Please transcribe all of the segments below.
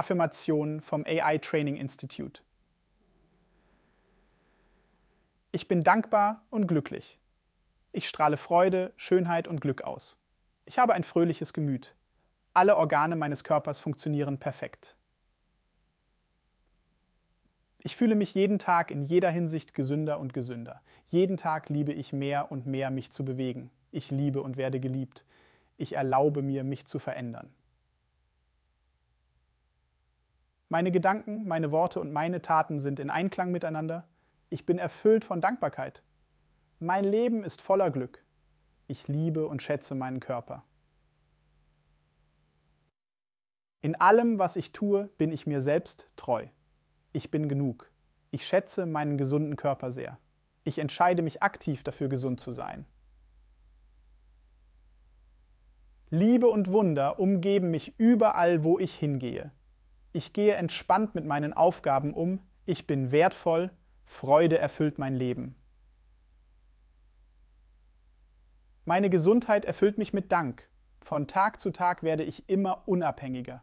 Affirmationen vom AI Training Institute. Ich bin dankbar und glücklich. Ich strahle Freude, Schönheit und Glück aus. Ich habe ein fröhliches Gemüt. Alle Organe meines Körpers funktionieren perfekt. Ich fühle mich jeden Tag in jeder Hinsicht gesünder und gesünder. Jeden Tag liebe ich mehr und mehr, mich zu bewegen. Ich liebe und werde geliebt. Ich erlaube mir, mich zu verändern. Meine Gedanken, meine Worte und meine Taten sind in Einklang miteinander. Ich bin erfüllt von Dankbarkeit. Mein Leben ist voller Glück. Ich liebe und schätze meinen Körper. In allem, was ich tue, bin ich mir selbst treu ich bin genug. Ich schätze meinen gesunden Körper sehr. Ich entscheide mich aktiv dafür, gesund zu sein. Liebe und Wunder umgeben mich überall, wo ich hingehe. Ich gehe entspannt mit meinen Aufgaben um. Ich bin wertvoll. Freude erfüllt mein Leben. Meine Gesundheit erfüllt mich mit Dank. Von Tag zu Tag werde ich immer unabhängiger.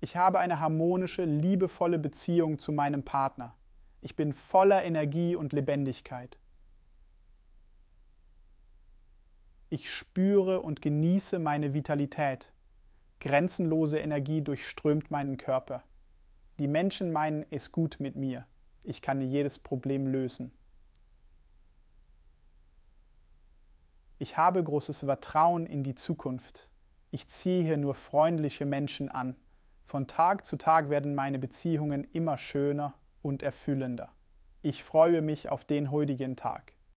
Ich habe eine harmonische, liebevolle Beziehung zu meinem Partner. Ich bin voller Energie und Lebendigkeit. Ich spüre und genieße meine Vitalität. Grenzenlose Energie durchströmt meinen Körper. Die Menschen meinen es gut mit mir. Ich kann jedes Problem lösen. Ich habe großes Vertrauen in die Zukunft. Ich ziehe hier nur freundliche Menschen an. Von Tag zu Tag werden meine Beziehungen immer schöner und erfüllender. Ich freue mich auf den heutigen Tag.